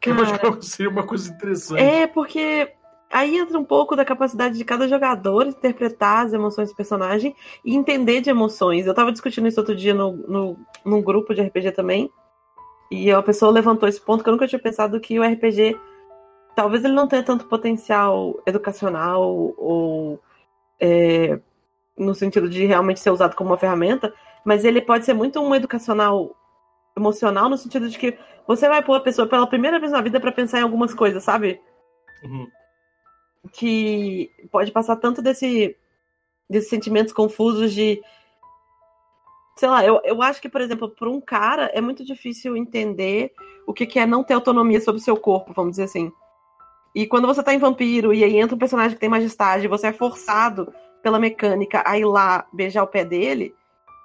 Cara, eu acho que seria uma coisa interessante.
É, porque aí entra um pouco da capacidade de cada jogador interpretar as emoções do personagem e entender de emoções. Eu tava discutindo isso outro dia no, no, num grupo de RPG também. E a pessoa levantou esse ponto que eu nunca tinha pensado que o RPG talvez ele não tenha tanto potencial educacional ou é, no sentido de realmente ser usado como uma ferramenta, mas ele pode ser muito um educacional emocional no sentido de que você vai pôr a pessoa pela primeira vez na vida para pensar em algumas coisas, sabe?
Uhum
que pode passar tanto desse desses sentimentos confusos de sei lá, eu, eu acho que, por exemplo, para um cara é muito difícil entender o que, que é não ter autonomia sobre o seu corpo, vamos dizer assim. E quando você tá em vampiro e aí entra um personagem que tem majestade, você é forçado pela mecânica a ir lá beijar o pé dele,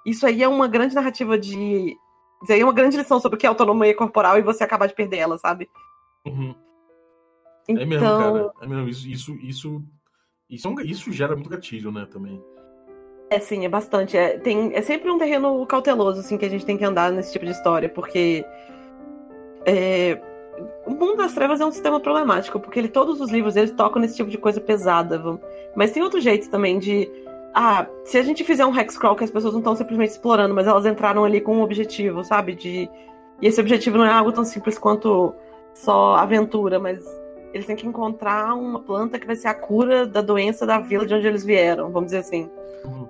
isso aí é uma grande narrativa de. Isso aí é uma grande lição sobre o que é autonomia corporal e você acabar de perder ela, sabe?
Uhum. Então... É mesmo, cara. É mesmo. Isso, isso, isso, isso, é isso gera muito gatilho, né, também.
É, sim, é bastante. É, tem, é sempre um terreno cauteloso, assim, que a gente tem que andar nesse tipo de história, porque. É, o mundo das trevas é um sistema problemático, porque ele, todos os livros eles tocam nesse tipo de coisa pesada. Vamos. Mas tem outro jeito também de. Ah, se a gente fizer um hexcrawl que as pessoas não estão simplesmente explorando, mas elas entraram ali com um objetivo, sabe? De. E esse objetivo não é algo tão simples quanto só aventura, mas eles têm que encontrar uma planta que vai ser a cura da doença da vila de onde eles vieram, vamos dizer assim. Uhum.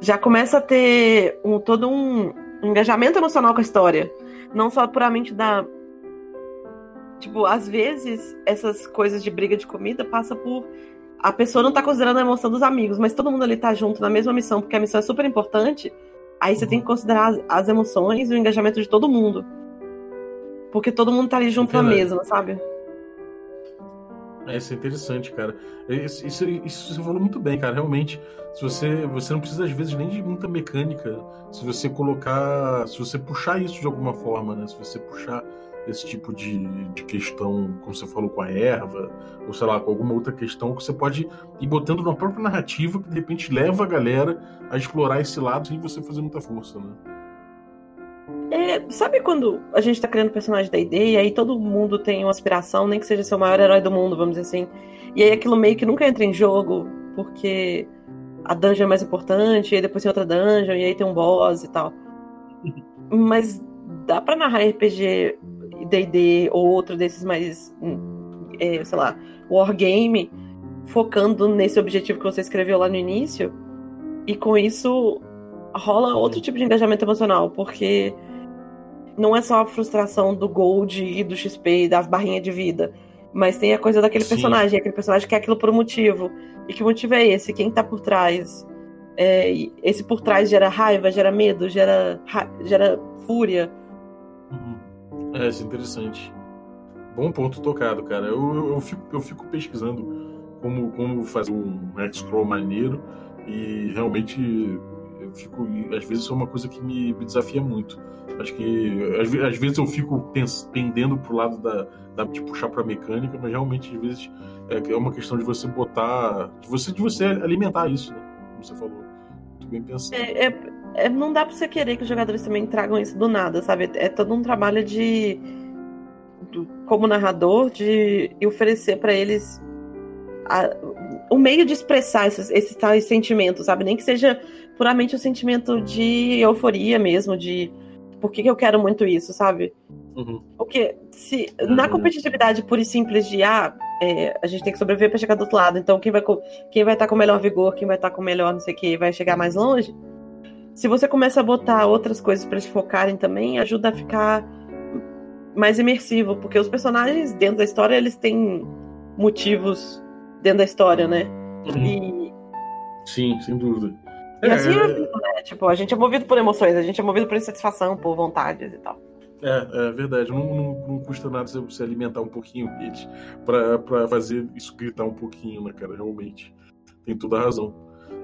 Já começa a ter um, todo um engajamento emocional com a história. Não só puramente da. Tipo, às vezes essas coisas de briga de comida passa por. A pessoa não tá considerando a emoção dos amigos, mas todo mundo ali tá junto na mesma missão, porque a missão é super importante. Aí você tem que considerar as, as emoções e o engajamento de todo mundo. Porque todo mundo tá ali junto na mesma, sabe?
É, isso é interessante, cara. É, isso, isso, isso, você falou muito bem, cara. Realmente, se você, você não precisa, às vezes, nem de muita mecânica. Se você colocar. Se você puxar isso de alguma forma, né? Se você puxar esse tipo de, de questão, como você falou, com a erva, ou sei lá, com alguma outra questão que você pode ir botando na própria narrativa que de repente leva a galera a explorar esse lado sem você fazer muita força, né?
É, sabe quando a gente tá criando personagem da ideia e aí todo mundo tem uma aspiração, nem que seja ser o maior herói do mundo, vamos dizer assim. E aí aquilo meio que nunca entra em jogo, porque a dungeon é mais importante, e aí depois tem outra dungeon, e aí tem um boss e tal. [laughs] Mas dá pra narrar RPG D&D ou outro desses mais é, sei lá, wargame, focando nesse objetivo que você escreveu lá no início, e com isso rola outro tipo de engajamento emocional, porque não é só a frustração do gold e do XP e das barrinhas de vida, mas tem a coisa daquele Sim. personagem, aquele personagem que é aquilo por um motivo. E que motivo é esse? Quem tá por trás? É, esse por trás gera raiva, gera medo, gera, gera fúria.
Uhum. É, isso é interessante. Bom ponto tocado, cara. Eu, eu, eu, fico, eu fico pesquisando como, como fazer um X-Scroll maneiro e realmente eu fico. Às vezes isso é uma coisa que me, me desafia muito. Acho que às, às vezes eu fico pendendo pro lado da, da de puxar pra mecânica, mas realmente às vezes é, é uma questão de você botar. de você, de você alimentar isso, né? Como você falou. Muito bem pensado.
É, é, é, não dá pra você querer que os jogadores também tragam isso do nada, sabe? É todo um trabalho de. como narrador, de oferecer para eles a, o meio de expressar esses, esses tais sentimentos, sabe? Nem que seja puramente o um sentimento de euforia mesmo, de por que, que eu quero muito isso, sabe? Uhum. Porque se na uhum. competitividade pura e simples de ah, é, a gente tem que sobreviver para chegar do outro lado, então quem vai quem vai estar tá com melhor vigor, quem vai estar tá com melhor não sei o que, vai chegar mais longe. Se você começa a botar outras coisas para eles focarem também, ajuda a ficar mais imersivo, porque os personagens dentro da história eles têm motivos dentro da história, né?
Uhum. E... Sim, sem dúvida.
E é, assim é, né? Tipo, a gente é movido por emoções, a gente é movido por insatisfação, por vontades e tal.
É, é verdade. Não, não, não custa nada você alimentar um pouquinho eles pra, pra fazer isso gritar um pouquinho, né, cara? Realmente. Tem toda a razão.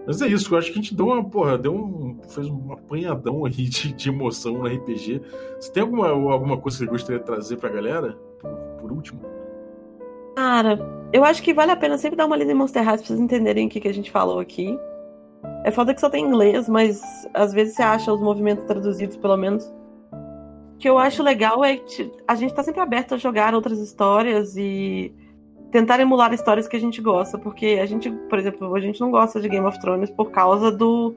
Mas é isso, eu acho que a gente deu uma, porra, deu um, fez um apanhadão aí de, de emoção no RPG. Você tem alguma, alguma coisa que você gostaria de trazer pra galera? Por, por último?
Cara, eu acho que vale a pena sempre dar uma lida em Monster High pra vocês entenderem o que, que a gente falou aqui. É foda que só tem inglês, mas às vezes você acha os movimentos traduzidos, pelo menos. O que eu acho legal é que a gente tá sempre aberto a jogar outras histórias e tentar emular histórias que a gente gosta, porque a gente, por exemplo, a gente não gosta de Game of Thrones por causa do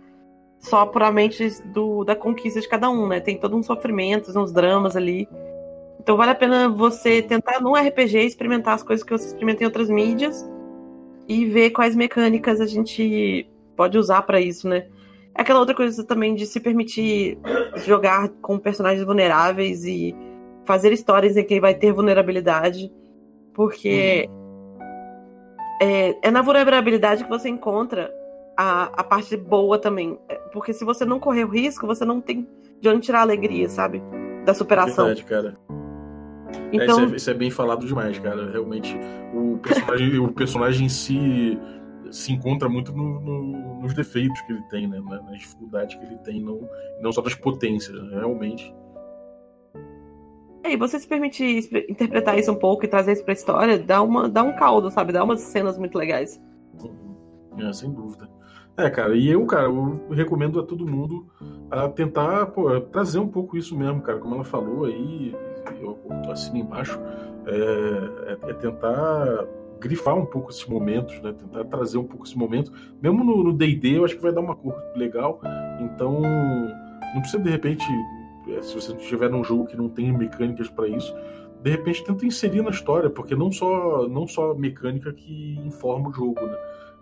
só puramente do, da conquista de cada um, né? Tem todo um sofrimento, uns dramas ali. Então vale a pena você tentar num RPG experimentar as coisas que você experimenta em outras mídias e ver quais mecânicas a gente pode usar para isso, né? É aquela outra coisa também de se permitir jogar com personagens vulneráveis e fazer histórias em que vai ter vulnerabilidade, porque uhum. é, é, na vulnerabilidade que você encontra a, a parte boa também. É, porque se você não correr o risco, você não tem de onde tirar a alegria, sabe? Da superação.
Verdade, cara. Então... É, isso, é, isso, é, bem falado demais, cara. Realmente, o personagem, o personagem em si se encontra muito no, no, nos defeitos que ele tem, né? Na, nas dificuldades que ele tem, não, não só das potências, né? realmente.
É, e você se permitir interpretar isso um pouco e trazer isso pra história, dá, uma, dá um caldo, sabe? Dá umas cenas muito legais.
Uhum. É, sem dúvida. É, cara, e eu, cara, eu recomendo a todo mundo a tentar pô, trazer um pouco isso mesmo, cara, como ela falou aí, eu assino embaixo, é, é, é tentar grifar um pouco esses momentos, né? Tentar trazer um pouco esse momento. Mesmo no D&D, eu acho que vai dar uma cor legal. Então, não precisa de repente, é, se você estiver num jogo que não tem mecânicas para isso, de repente tenta inserir na história, porque não só não só mecânica que informa o jogo, né?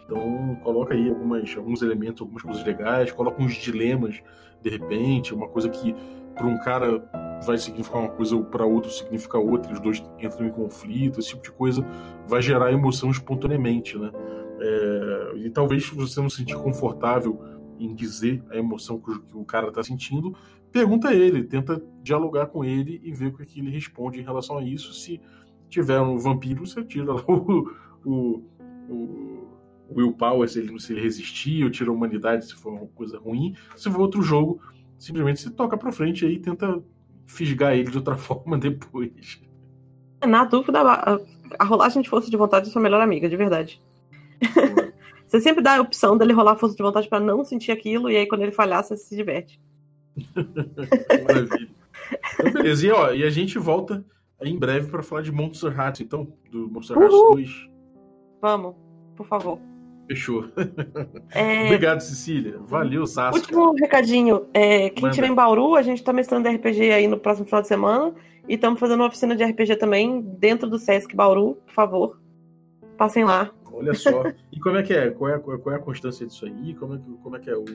Então, coloca aí algumas, alguns elementos, algumas coisas legais, coloca uns dilemas, de repente, uma coisa que para um cara vai significar uma coisa, para outro significa outra, os dois entram em conflito, esse tipo de coisa vai gerar emoção espontaneamente, né? É, e talvez você não se sentir confortável em dizer a emoção que o, cara está sentindo, pergunta a ele, tenta dialogar com ele e ver o que ele responde em relação a isso. Se tiver um vampiro, você tira lá [laughs] o, o, o willpower se ele, se ele resistir, ou tira a humanidade se for uma coisa ruim. Se for outro jogo, simplesmente você toca pra frente aí e tenta fisgar ele de outra [laughs] forma depois.
Na dúvida, a rolagem de força de vontade é sua melhor amiga, de verdade. [laughs] você sempre dá a opção dele rolar força de vontade para não sentir aquilo, e aí quando ele falhar, você se diverte.
Maravilha. Então, beleza, e, ó, e a gente volta em breve para falar de Monster Hearts, então, do Monster Hearts 2.
Vamos, por favor.
Fechou. É... Obrigado, Cecília. Valeu, Sassi.
Último recadinho. É, quem estiver em Bauru, a gente está mestrando RPG aí no próximo final de semana. E estamos fazendo uma oficina de RPG também dentro do Sesc Bauru, por favor. Passem lá.
Olha só. E como é que é? Qual é, qual é a constância disso aí? Como é que, como é, que é o.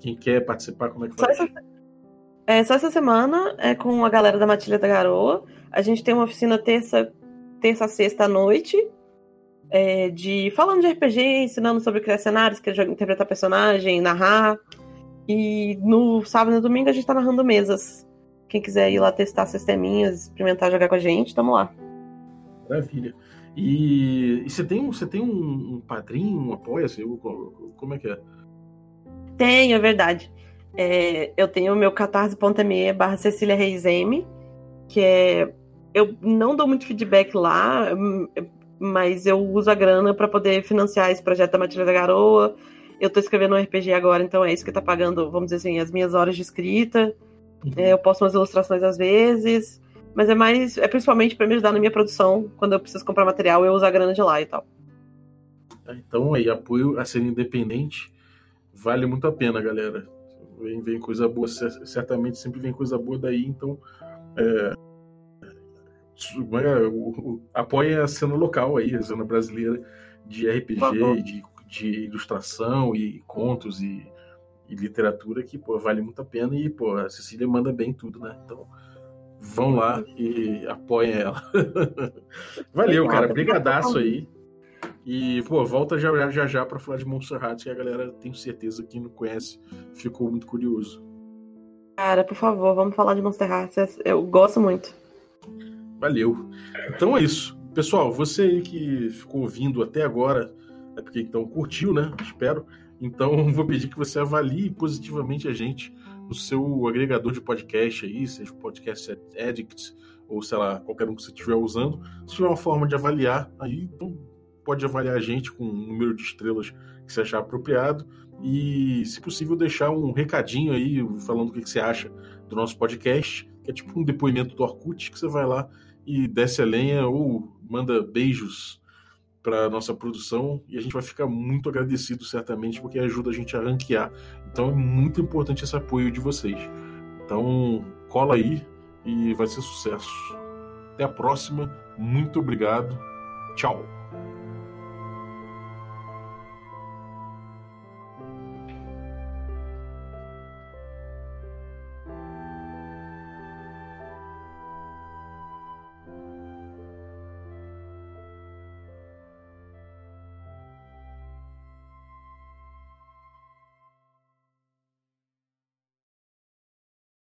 Quem quer participar, como é que faz?
Só essa, é, só essa semana é com a galera da Matilha da Garoa. A gente tem uma oficina terça, terça sexta à noite é, de falando de RPG, ensinando sobre criar cenários, interpretar personagem, narrar. E no sábado e no domingo a gente tá narrando mesas. Quem quiser ir lá testar sisteminhas, experimentar jogar com a gente, tamo lá.
Maravilha. E, e você tem, você tem um, um padrinho, um apoia-se? Como é que é?
Tenho, é verdade. É, eu tenho o meu catarse.me barra Cecília Reis M, que é. Eu não dou muito feedback lá, mas eu uso a grana para poder financiar esse projeto da Matilha da Garoa. Eu tô escrevendo um RPG agora, então é isso que tá pagando, vamos dizer assim, as minhas horas de escrita. Uhum. É, eu posto umas ilustrações às vezes, mas é mais, é principalmente para me ajudar na minha produção, quando eu preciso comprar material, eu uso a grana de lá e tal.
Então aí, apoio a ser independente vale muito a pena, galera. Vem, vem coisa boa, certamente sempre vem coisa boa daí, então é, apoia a cena local aí, a cena brasileira de RPG, de, de, ilustração e contos e, e, literatura que pô, vale muito a pena e pô, a Cecília manda bem tudo, né? Então vão lá e apoiem ela. [laughs] Valeu, cara. Brigadaço aí. E, pô, volta já já, já para falar de Montserrat, que a galera, tenho certeza, quem não conhece, ficou muito curioso.
Cara, por favor, vamos falar de Monsterrat. Eu gosto muito.
Valeu. Então é isso. Pessoal, você aí que ficou ouvindo até agora, é porque então curtiu, né? Espero. Então [laughs] vou pedir que você avalie positivamente a gente no seu agregador de podcast aí, seja o podcast Addict ou sei lá, qualquer um que você estiver usando. Se tiver uma forma de avaliar, aí então pode avaliar a gente com um número de estrelas que você achar apropriado e, se possível, deixar um recadinho aí falando o que você acha do nosso podcast, que é tipo um depoimento do Orkut, que você vai lá e desce a lenha ou manda beijos para nossa produção e a gente vai ficar muito agradecido certamente porque ajuda a gente a ranquear. Então é muito importante esse apoio de vocês. Então cola aí e vai ser sucesso. Até a próxima. Muito obrigado. Tchau.